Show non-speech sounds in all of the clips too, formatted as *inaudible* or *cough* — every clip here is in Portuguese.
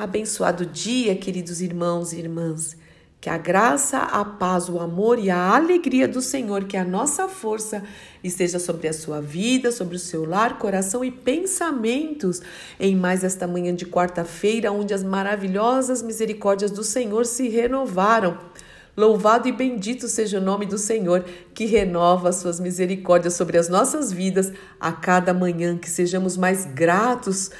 Abençoado dia, queridos irmãos e irmãs. Que a graça, a paz, o amor e a alegria do Senhor, que a nossa força esteja sobre a sua vida, sobre o seu lar, coração e pensamentos em mais esta manhã de quarta-feira, onde as maravilhosas misericórdias do Senhor se renovaram. Louvado e bendito seja o nome do Senhor, que renova as suas misericórdias sobre as nossas vidas a cada manhã, que sejamos mais gratos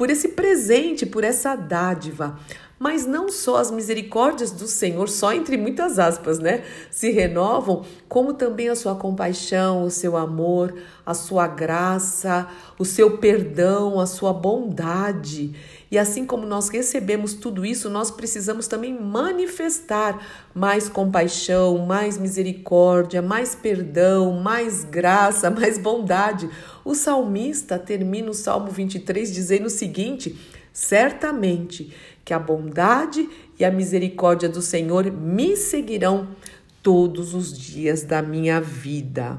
por esse presente, por essa dádiva. Mas não só as misericórdias do Senhor, só entre muitas aspas, né? Se renovam, como também a sua compaixão, o seu amor, a sua graça, o seu perdão, a sua bondade. E assim como nós recebemos tudo isso, nós precisamos também manifestar mais compaixão, mais misericórdia, mais perdão, mais graça, *laughs* mais bondade. O salmista termina o Salmo 23 dizendo o seguinte: certamente que a bondade e a misericórdia do Senhor me seguirão todos os dias da minha vida.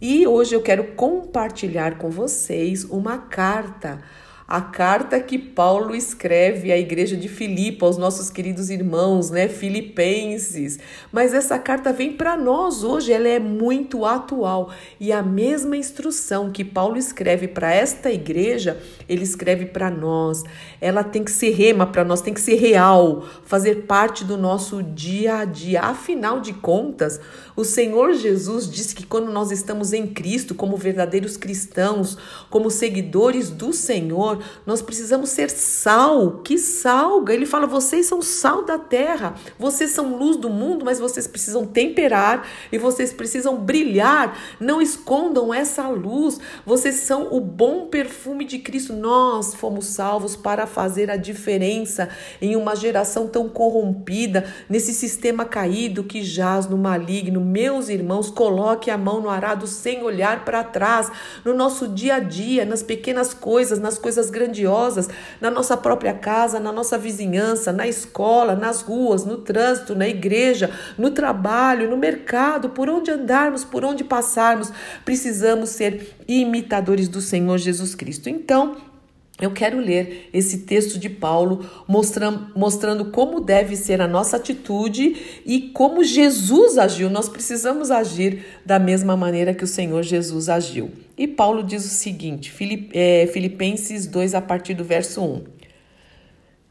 E hoje eu quero compartilhar com vocês uma carta a carta que Paulo escreve à igreja de Filipe, aos nossos queridos irmãos, né, filipenses. Mas essa carta vem para nós hoje, ela é muito atual. E a mesma instrução que Paulo escreve para esta igreja, ele escreve para nós. Ela tem que ser rema para nós, tem que ser real, fazer parte do nosso dia a dia. Afinal de contas, o Senhor Jesus disse que quando nós estamos em Cristo, como verdadeiros cristãos, como seguidores do Senhor, Senhor, nós precisamos ser sal, que salga. Ele fala: vocês são sal da terra, vocês são luz do mundo, mas vocês precisam temperar e vocês precisam brilhar. Não escondam essa luz, vocês são o bom perfume de Cristo. Nós fomos salvos para fazer a diferença em uma geração tão corrompida, nesse sistema caído que jaz no maligno. Meus irmãos, coloque a mão no arado sem olhar para trás, no nosso dia a dia, nas pequenas coisas, nas coisas coisas grandiosas na nossa própria casa, na nossa vizinhança, na escola, nas ruas, no trânsito, na igreja, no trabalho, no mercado, por onde andarmos, por onde passarmos, precisamos ser imitadores do Senhor Jesus Cristo. Então, eu quero ler esse texto de Paulo mostrando, mostrando como deve ser a nossa atitude e como Jesus agiu. Nós precisamos agir da mesma maneira que o Senhor Jesus agiu. E Paulo diz o seguinte, é, Filipenses 2, a partir do verso 1.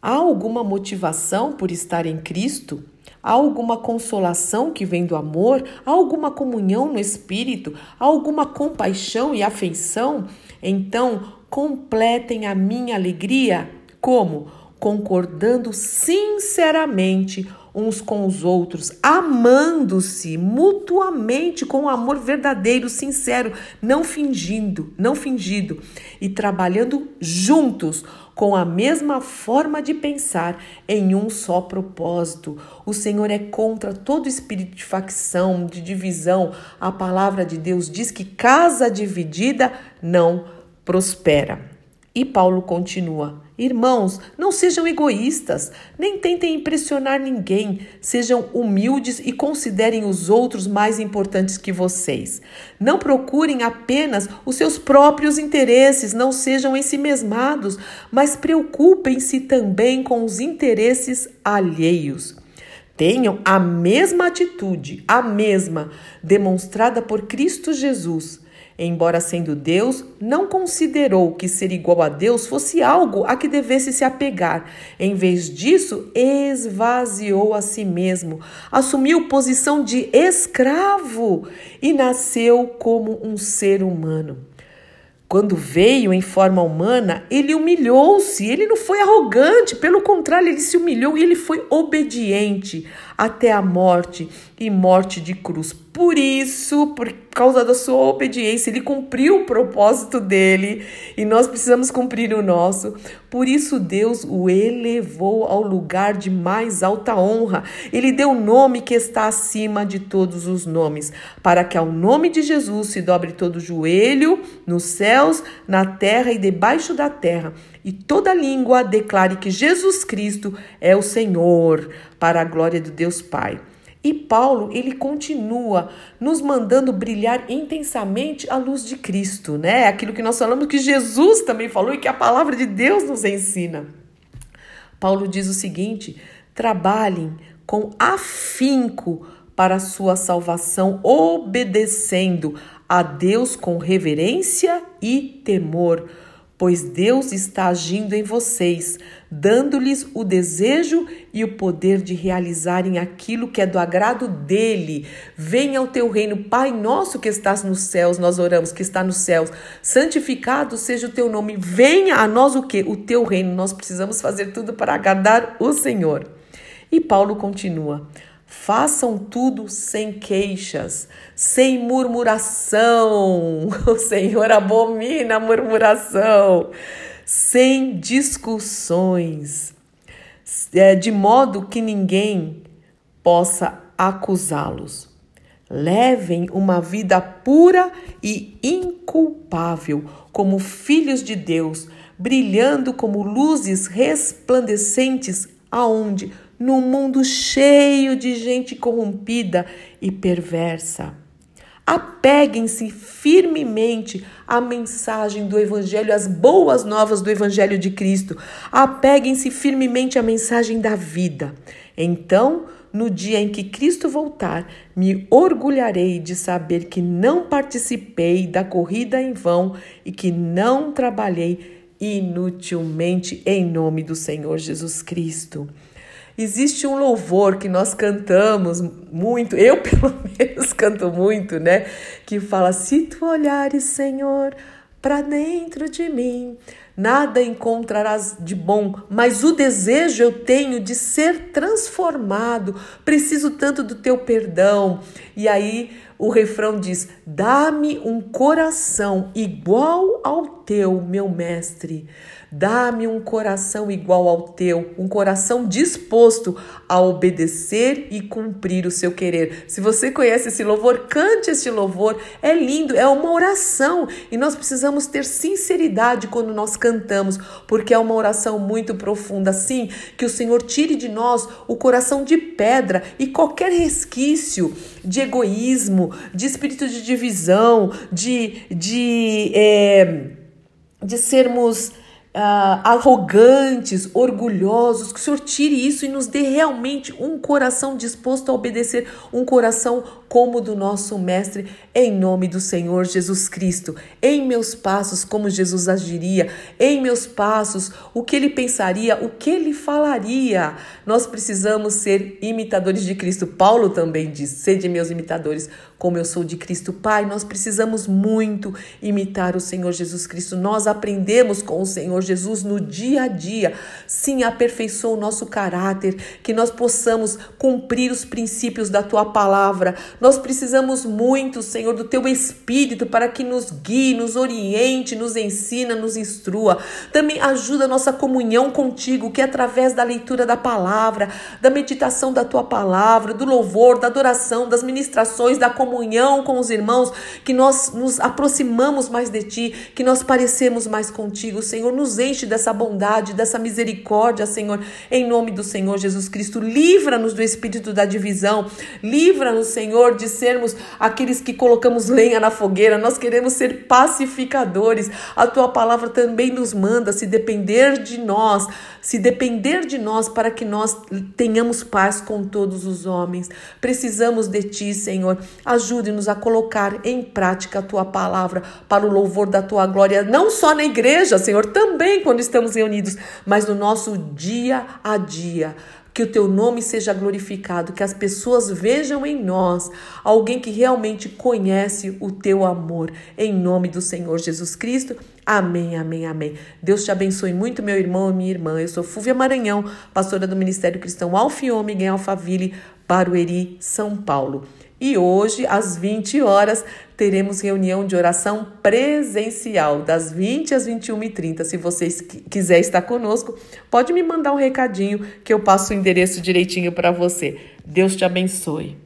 Há alguma motivação por estar em Cristo? Há alguma consolação que vem do amor? Há alguma comunhão no Espírito? Há alguma compaixão e afeição? Então, completem a minha alegria. Como? Concordando sinceramente uns com os outros, amando-se mutuamente com um amor verdadeiro, sincero, não fingindo, não fingido, e trabalhando juntos com a mesma forma de pensar em um só propósito. O Senhor é contra todo espírito de facção, de divisão. A palavra de Deus diz que casa dividida não prospera. E Paulo continua: Irmãos, não sejam egoístas, nem tentem impressionar ninguém, sejam humildes e considerem os outros mais importantes que vocês. Não procurem apenas os seus próprios interesses, não sejam ensimesmados, mas preocupem-se também com os interesses alheios. Tenham a mesma atitude, a mesma, demonstrada por Cristo Jesus Embora sendo Deus, não considerou que ser igual a Deus fosse algo a que devesse se apegar. Em vez disso, esvaziou a si mesmo, assumiu posição de escravo e nasceu como um ser humano. Quando veio em forma humana, ele humilhou-se, ele não foi arrogante, pelo contrário, ele se humilhou e ele foi obediente até a morte e morte de cruz. Por isso, por causa da sua obediência, ele cumpriu o propósito dele e nós precisamos cumprir o nosso. Por isso, Deus o elevou ao lugar de mais alta honra. Ele deu o nome que está acima de todos os nomes, para que ao nome de Jesus se dobre todo o joelho nos céus, na terra e debaixo da terra, e toda língua declare que Jesus Cristo é o Senhor, para a glória de Deus Pai. E Paulo, ele continua nos mandando brilhar intensamente a luz de Cristo, né? Aquilo que nós falamos que Jesus também falou e que a palavra de Deus nos ensina. Paulo diz o seguinte: trabalhem com afinco para a sua salvação, obedecendo a Deus com reverência e temor pois Deus está agindo em vocês, dando-lhes o desejo e o poder de realizarem aquilo que é do agrado dele. Venha ao teu reino, Pai nosso que estás nos céus, nós oramos que está nos céus. Santificado seja o teu nome. Venha a nós o que? O teu reino. Nós precisamos fazer tudo para agradar o Senhor. E Paulo continua: Façam tudo sem queixas, sem murmuração. *laughs* O Senhor abomina a murmuração, sem discussões, é, de modo que ninguém possa acusá-los. Levem uma vida pura e inculpável, como filhos de Deus, brilhando como luzes resplandecentes aonde num mundo cheio de gente corrompida e perversa. Apeguem-se firmemente à mensagem do Evangelho, às boas novas do Evangelho de Cristo. Apeguem-se firmemente à mensagem da vida. Então, no dia em que Cristo voltar, me orgulharei de saber que não participei da corrida em vão e que não trabalhei inutilmente em nome do Senhor Jesus Cristo. Existe um louvor que nós cantamos muito, eu *laughs* pelo menos canto muito, né? Que fala: Se tu olhares, Senhor, para dentro de mim, nada encontrarás de bom, mas o desejo eu tenho de ser transformado. Preciso tanto do teu perdão. E aí o refrão diz: Dá-me um coração igual ao teu, meu mestre. Dá-me um coração igual ao teu, um coração disposto a obedecer e cumprir o seu querer. Se você conhece esse louvor, cante este louvor. É lindo, é uma oração e nós precisamos ter sinceridade quando nós cantamos, porque é uma oração muito profunda. Sim, que o Senhor tire de nós o coração de pedra e qualquer resquício de egoísmo, de espírito de divisão, de, de, é, de sermos uh, arrogantes, orgulhosos, que o Senhor tire isso e nos dê realmente um coração disposto a obedecer, um coração como o do nosso Mestre, em nome do Senhor Jesus Cristo. Em meus passos, como Jesus agiria, em meus passos, o que ele pensaria, o que ele falaria. Nós precisamos ser imitadores de Cristo. Paulo também diz: sede meus imitadores, como eu sou de Cristo. Pai, nós precisamos muito imitar o Senhor Jesus Cristo. Nós aprendemos com o Senhor Jesus no dia a dia. Sim, aperfeiçoa o nosso caráter, que nós possamos cumprir os princípios da tua palavra. Nós precisamos muito, Senhor, do teu Espírito para que nos guie, nos oriente, nos ensina, nos instrua. Também ajuda a nossa comunhão contigo, que é através da leitura da palavra, da meditação da tua palavra, do louvor, da adoração, das ministrações, da comunhão comunhão com os irmãos, que nós nos aproximamos mais de Ti, que nós parecemos mais contigo. Senhor, nos enche dessa bondade, dessa misericórdia, Senhor, em nome do Senhor Jesus Cristo. Livra-nos do espírito da divisão, livra-nos, Senhor, de sermos aqueles que colocamos lenha na fogueira. Nós queremos ser pacificadores. A Tua palavra também nos manda, se depender de nós, se depender de nós para que nós tenhamos paz com todos os homens. Precisamos de Ti, Senhor. Ajude-nos a colocar em prática a tua palavra para o louvor da tua glória, não só na igreja, Senhor, também quando estamos reunidos, mas no nosso dia a dia que o teu nome seja glorificado, que as pessoas vejam em nós alguém que realmente conhece o teu amor. Em nome do Senhor Jesus Cristo. Amém, amém, amém. Deus te abençoe muito, meu irmão e minha irmã. Eu sou Fúvia Maranhão, pastora do Ministério Cristão Alfiômega em Alphaville, Barueri, São Paulo. E hoje, às 20 horas, teremos reunião de oração presencial, das 20 às 21h30. Se vocês quiser estar conosco, pode me mandar um recadinho que eu passo o endereço direitinho para você. Deus te abençoe.